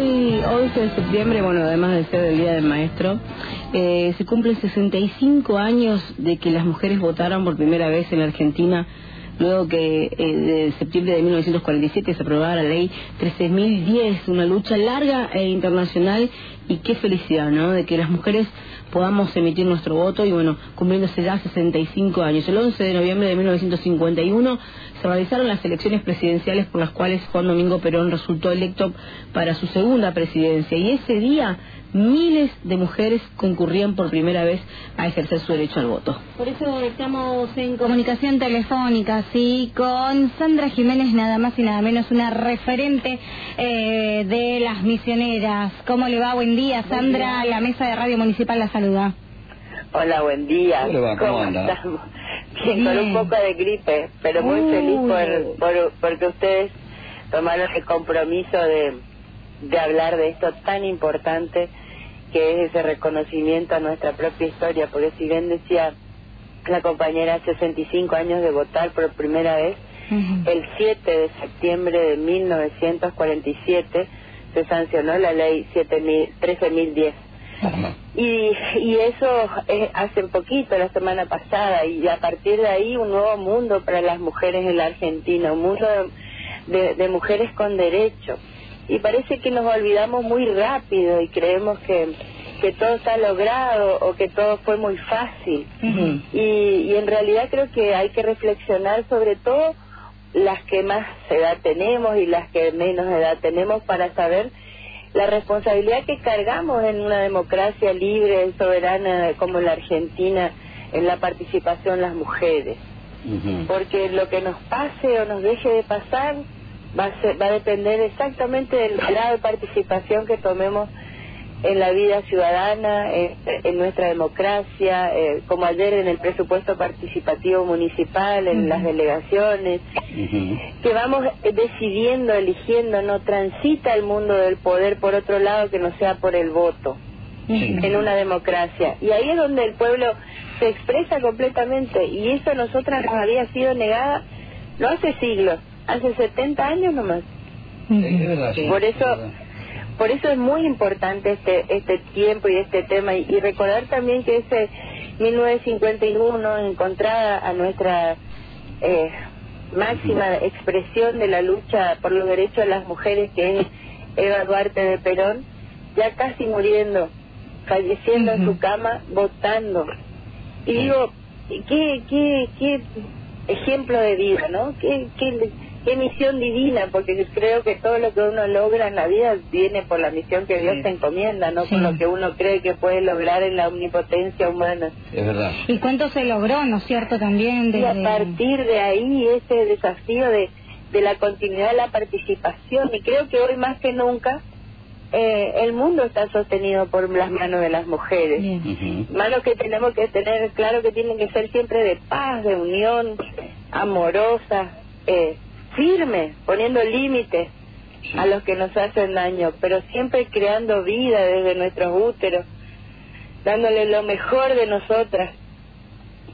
hoy, 11 de septiembre, bueno, además de ser el Día del Maestro, eh, se cumplen 65 años de que las mujeres votaron por primera vez en la Argentina luego que eh, de septiembre de 1947 se aprobara la ley 13.010, una lucha larga e internacional y qué felicidad, ¿no? De que las mujeres podamos emitir nuestro voto y bueno, cumpliéndose ya 65 años. El 11 de noviembre de 1951 se realizaron las elecciones presidenciales por las cuales Juan Domingo Perón resultó electo para su segunda presidencia y ese día miles de mujeres concurrían por primera vez a ejercer su derecho al voto. Por eso estamos en comunicación telefónica, sí, con Sandra Jiménez, nada más y nada menos, una referente eh, de las misioneras. ¿Cómo le va? Buen día, Sandra. La mesa de Radio Municipal la saluda. Hola, buen día. ¿Cómo, anda? Bien, con un poco de gripe, pero muy feliz por, por, porque ustedes tomaron el compromiso de, de hablar de esto tan importante que es ese reconocimiento a nuestra propia historia, porque si bien decía la compañera 65 años de votar por primera vez, el 7 de septiembre de 1947 se sancionó la ley 13.010. Y, y eso es hace poquito, la semana pasada, y a partir de ahí un nuevo mundo para las mujeres en la Argentina, un mundo de, de mujeres con derechos y parece que nos olvidamos muy rápido y creemos que, que todo está logrado o que todo fue muy fácil. y, y en realidad creo que hay que reflexionar sobre todo las que más edad tenemos y las que menos edad tenemos para saber la responsabilidad que cargamos en una democracia libre, soberana como la Argentina, en la participación las mujeres. Porque lo que nos pase o nos deje de pasar va a, va a depender exactamente del grado de participación que tomemos en la vida ciudadana, en, nuestra democracia, eh, como ayer en el presupuesto participativo municipal, en las delegaciones, que vamos decidiendo, eligiendo, no transita el mundo del poder por otro lado que no sea por el voto en una democracia. Y ahí es donde el pueblo se expresa completamente y eso a nosotras nos había sido negada no hace siglos, hace 70 años nomás. por eso por eso es muy importante este este tiempo y este tema. Y, recordar también que ese 1951 encontrada a nuestra eh, máxima expresión de la lucha por los derechos de las mujeres que es Eva Duarte de Perón ya casi muriendo falleciendo en su cama votando. Y digo qué qué qué ejemplo de vida no qué qué qué misión divina, porque creo que todo lo que uno logra en la vida viene por la misión que Dios te encomienda, no por lo que uno cree que puede lograr en la omnipotencia humana. Es verdad. ¿Y cuánto se logró, no es cierto, también? Y a partir de ahí ese desafío de, de la continuidad de la participación, y creo que hoy más que nunca eh, el mundo está sostenido por las manos de las mujeres. Manos que tenemos que tener claro que tienen que ser siempre de paz, de unión, amorosas, eh, firme, poniendo límites a los que nos hacen daño, pero siempre creando vida desde nuestros úteros, dándole lo mejor de nosotras.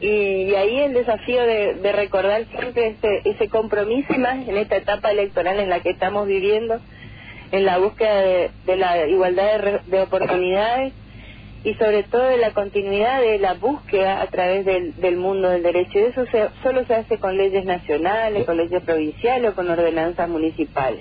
Y, ahí el desafío de, recordar siempre ese, ese compromiso más en esta etapa electoral en la que estamos viviendo, en la búsqueda de, la igualdad de, de oportunidades y sobre todo de la continuidad de la búsqueda a través del, del mundo del derecho. Y eso solo se hace con leyes nacionales, con leyes provinciales o con ordenanzas municipales.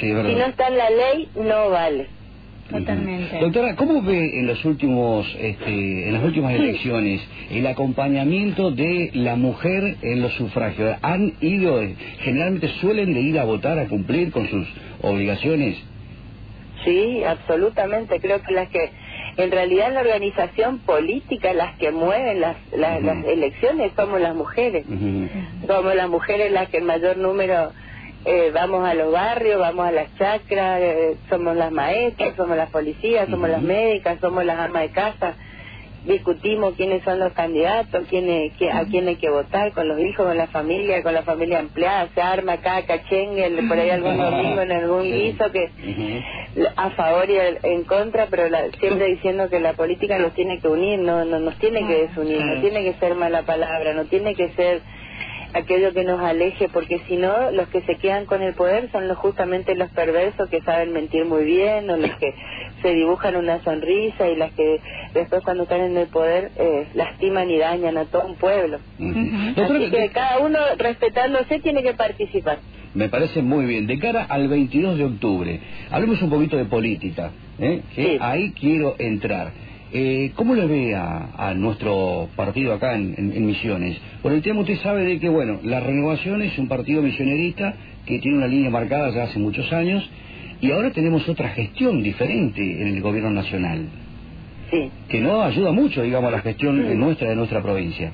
si no está en la ley, no vale. Totalmente. Doctora, ¿cómo ve en los últimos, este, en las últimas elecciones el acompañamiento de la mujer en los sufragios? ¿Han ido, generalmente suelen de ir a votar a cumplir con sus obligaciones? Sí, absolutamente. Creo que las que en realidad la organización política las que mueven las, las, elecciones somos las mujeres. Somos las mujeres las que en mayor número eh, vamos a los barrios, vamos a las chacras, eh, somos las maestras, somos las policías, somos las médicas, somos las amas de casa discutimos quiénes son los candidatos, quién a quién hay que votar, con los hijos, con la familia, con la familia empleada, se arma acá cachengue, por ahí algún domingo en algún guiso que a favor y en contra, pero siempre diciendo que la política nos tiene que unir, no, no nos tiene que desunir, no tiene que ser mala palabra, no tiene que ser aquello que nos aleje, porque si no, los que se quedan con el poder son los, justamente los perversos que saben mentir muy bien, o los que se dibujan una sonrisa y las que después cuando están en el poder eh, lastiman y dañan a todo un pueblo. Así que cada uno respetándose tiene que participar. Me parece muy bien. De cara al 22 de octubre, hablemos un poquito de política, ¿eh? que ahí quiero entrar. Eh, ¿Cómo le ve a, nuestro partido acá en, Misiones? Por el tema usted sabe de que, bueno, la renovación es un partido misionerista que tiene una línea marcada ya hace muchos años y ahora tenemos otra gestión diferente en el gobierno nacional. Sí. Que no ayuda mucho, digamos, a la gestión nuestra de nuestra provincia.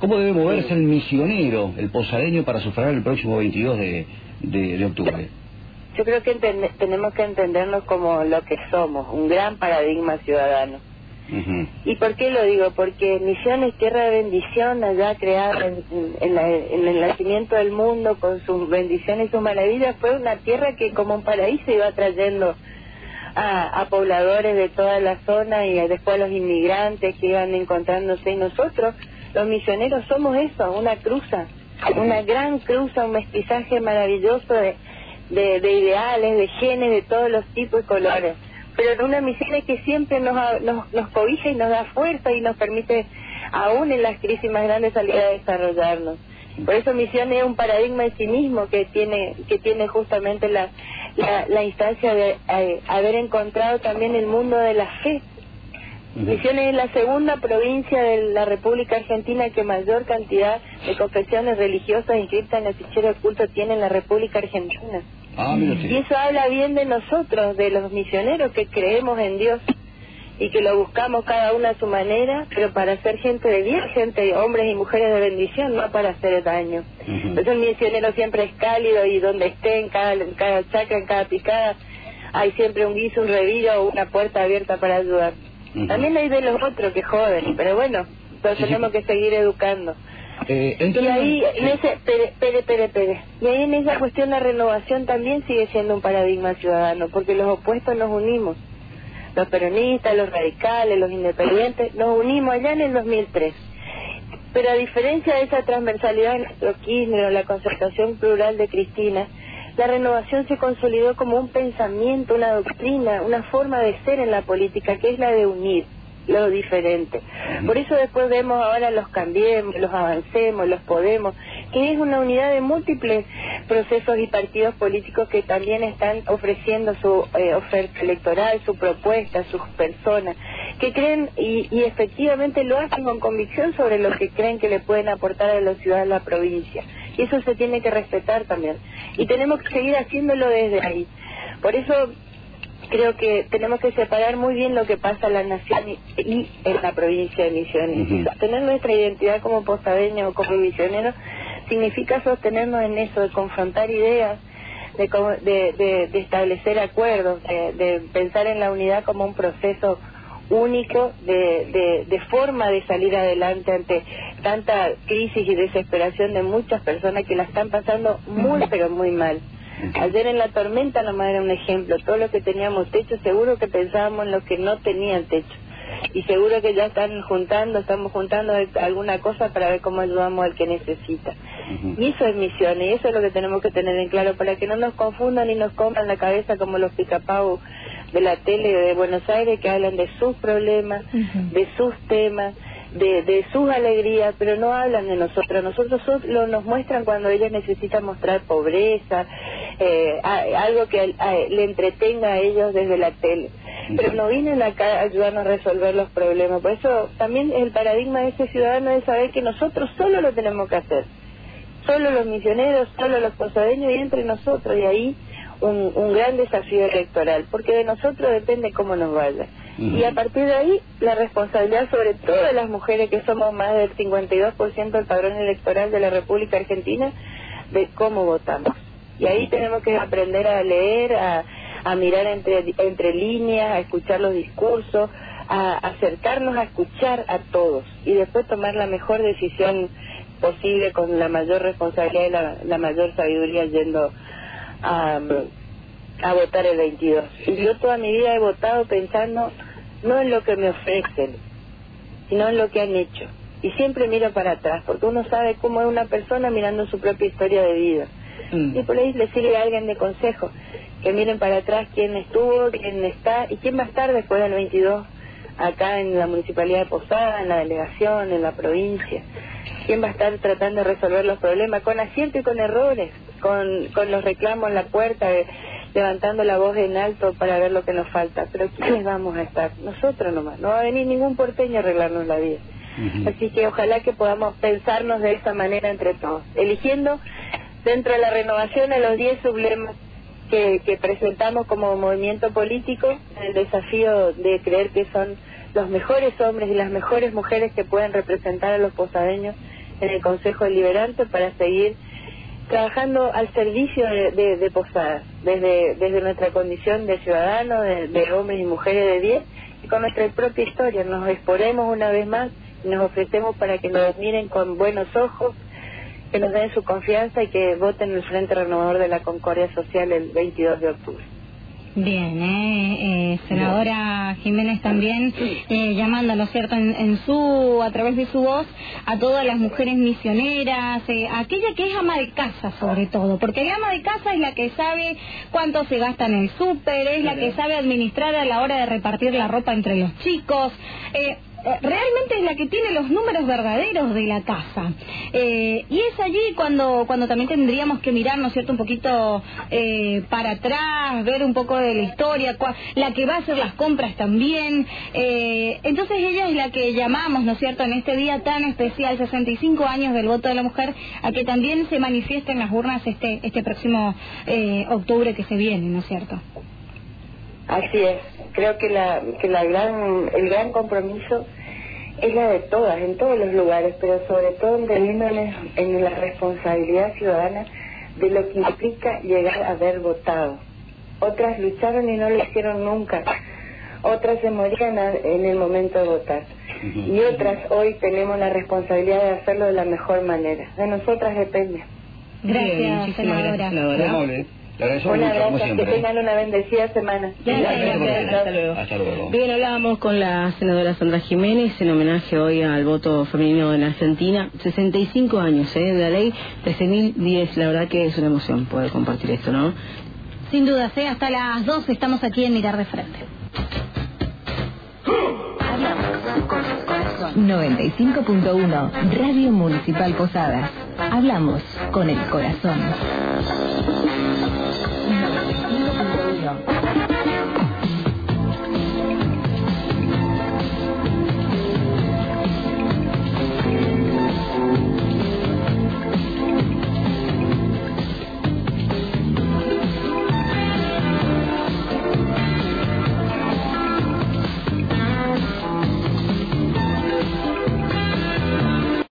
¿Cómo debe moverse el misionero, el posadeño, para sufragar el próximo 22 de, de, octubre? Yo creo que tenemos que entendernos como lo que somos, un gran paradigma ciudadano. ¿Y por qué lo digo? Porque Misiones, tierra de bendición, allá creada en, en, el nacimiento del mundo, con sus bendiciones y sus maravillas, fue una tierra que como un paraíso iba trayendo a, pobladores de toda la zona y después los inmigrantes que iban encontrándose y nosotros los misioneros somos eso, una cruza, una gran cruza, un mestizaje maravilloso de, ideales, de genes de todos los tipos y colores. Pero en una misión que siempre nos, nos, nos cobija y nos da fuerza y nos permite, aún en las crisis más grandes, salir a desarrollarnos. Por eso misión es un paradigma en sí mismo que tiene que tiene justamente la, la, instancia de eh, haber encontrado también el mundo de la fe Misiones es la segunda provincia de la República Argentina que mayor cantidad de confesiones religiosas inscritas en el fichero de culto tiene en la República Argentina. Ah, y eso habla bien de nosotros, de los misioneros que creemos en Dios y que lo buscamos cada uno a su manera, pero para ser gente de bien, gente, hombres y mujeres de bendición, no para hacer daño. Entonces el misionero siempre es cálido y donde esté, en cada, en cada chacra, en cada picada, hay siempre un guiso, un revío o una puerta abierta para ayudar. También hay de los otros que joden, pero bueno, entonces tenemos que seguir educando. Eh, y ahí, en ese, pere, pere, pere, pere. Y ahí en esa cuestión la renovación también sigue siendo un paradigma ciudadano, porque los opuestos nos unimos. Los peronistas, los radicales, los independientes, nos unimos allá en el 2003. Pero a diferencia de esa transversalidad en nuestro Kirchner o la concertación plural de Cristina, la renovación se consolidó como un pensamiento, una doctrina, una forma de ser en la política, que es la de unir lo diferente. Por eso después vemos ahora los cambiemos, los avancemos, los podemos, que es una unidad de múltiples procesos y partidos políticos que también están ofreciendo su eh, oferta electoral, su propuesta, sus personas, que creen y, y, efectivamente lo hacen con convicción sobre lo que creen que le pueden aportar a la ciudad de la provincia. Y eso se tiene que respetar también. Y tenemos que seguir haciéndolo desde ahí. Por eso creo que tenemos que separar muy bien lo que pasa en la nación y, en la provincia de Misiones. Sostener nuestra identidad como posadeño o como misionero significa sostenernos en eso, de confrontar ideas, de, de, de, establecer acuerdos, de, de, pensar en la unidad como un proceso único de, de, forma de salir adelante ante tanta crisis y desesperación de muchas personas que la están pasando muy pero muy mal. Ayer en la tormenta nomás era un ejemplo, todo lo que teníamos techo, seguro que pensábamos en los que no tenían techo. Y seguro que ya están juntando, estamos juntando alguna cosa para ver cómo ayudamos al que necesita. Y eso es misión, y eso es lo que tenemos que tener en claro, para que no nos confundan y nos compran la cabeza como los picapau de la tele de Buenos Aires que hablan de sus problemas, de sus temas, de, de sus alegrías, pero no hablan de nosotros. Nosotros solo nos muestran cuando ellos necesitan mostrar pobreza, eh, algo que le entretenga a ellos desde la tele. Pero no vienen acá a ayudarnos a resolver los problemas. Por eso también el paradigma de ese ciudadano es saber que nosotros solo lo tenemos que hacer. Solo los misioneros, solo los posadeños y entre nosotros. Y ahí un, un gran desafío electoral, porque de nosotros depende cómo nos vaya. Y a partir de ahí, la responsabilidad sobre todas las mujeres, que somos más del 52% del padrón electoral de la República Argentina, de cómo votamos. Y ahí tenemos que aprender a leer, a, a mirar entre, entre líneas, a escuchar los discursos, a acercarnos a escuchar a todos y después tomar la mejor decisión posible con la mayor responsabilidad y la, la mayor sabiduría yendo a, a votar el 22. Y yo toda mi vida he votado pensando no en lo que me ofrecen, sino en lo que han hecho. y siempre miro para atrás, porque uno sabe cómo es una persona mirando su propia historia de vida. Mm. Y por ahí le sirve a alguien de consejo, que miren para atrás quién estuvo, quién está y quién va a estar después del 22 acá en la Municipalidad de Posada, en la delegación, en la provincia. ¿Quién va a estar tratando de resolver los problemas con acierto y con errores, con, con los reclamos en la puerta, levantando la voz en alto para ver lo que nos falta? Pero ¿quiénes vamos a estar? Nosotros nomás. No va a venir ningún porteño a arreglarnos la vida. Así que ojalá que podamos pensarnos de esa manera entre todos, eligiendo dentro de la renovación a los 10 sublemas que, que presentamos como movimiento político, el desafío de creer que son los mejores hombres y las mejores mujeres que pueden representar a los posadeños en el Consejo Deliberante para seguir trabajando al servicio de, de, Posadas, desde, nuestra condición de ciudadanos, de, hombres y mujeres de 10, y con nuestra propia historia. Nos exponemos una vez más y nos ofrecemos para que nos miren con buenos ojos, que nos den su confianza y que voten el Frente Renovador de la Concordia Social el 22 de octubre. Bien, eh, eh, senadora Jiménez también eh, llamando, ¿no es cierto?, en, su, a través de su voz, a todas las mujeres misioneras, eh, aquella que es ama de casa sobre todo, porque la ama de casa es la que sabe cuánto se gasta en el súper, es la que sabe administrar a la hora de repartir la ropa entre los chicos. Eh, realmente es la que tiene los números verdaderos de la casa. Eh, y es allí cuando, cuando también tendríamos que mirar, ¿no es cierto?, un poquito eh, para atrás, ver un poco de la historia, la que va a hacer las compras también. entonces ella es la que llamamos, ¿no es cierto?, en este día tan especial, 65 años del voto de la mujer, a que también se manifieste en las urnas este, este próximo octubre que se viene, ¿no es cierto? Así es, creo que la, que la gran, el gran compromiso es la de todas, en todos los lugares, pero sobre todo entendiéndoles en la responsabilidad ciudadana de lo que implica llegar a haber votado. Otras lucharon y no lo hicieron nunca. Otras se morían en el momento de votar. Y otras hoy tenemos la responsabilidad de hacerlo de la mejor manera. De nosotras depende. Gracias, senadora. Una gracias, que tengan una bendecida semana. Hasta luego. Hasta luego. Bien, hablábamos con la senadora Sandra Jiménez en homenaje hoy al voto femenino en Argentina. 65 años ¿eh? de la ley 13.010. La verdad que es una emoción poder compartir esto, ¿no? Sin duda, ¿eh? hasta las 12 estamos aquí en Mirar de Frente. 95.1 Radio Municipal Posadas. Hablamos con el corazón.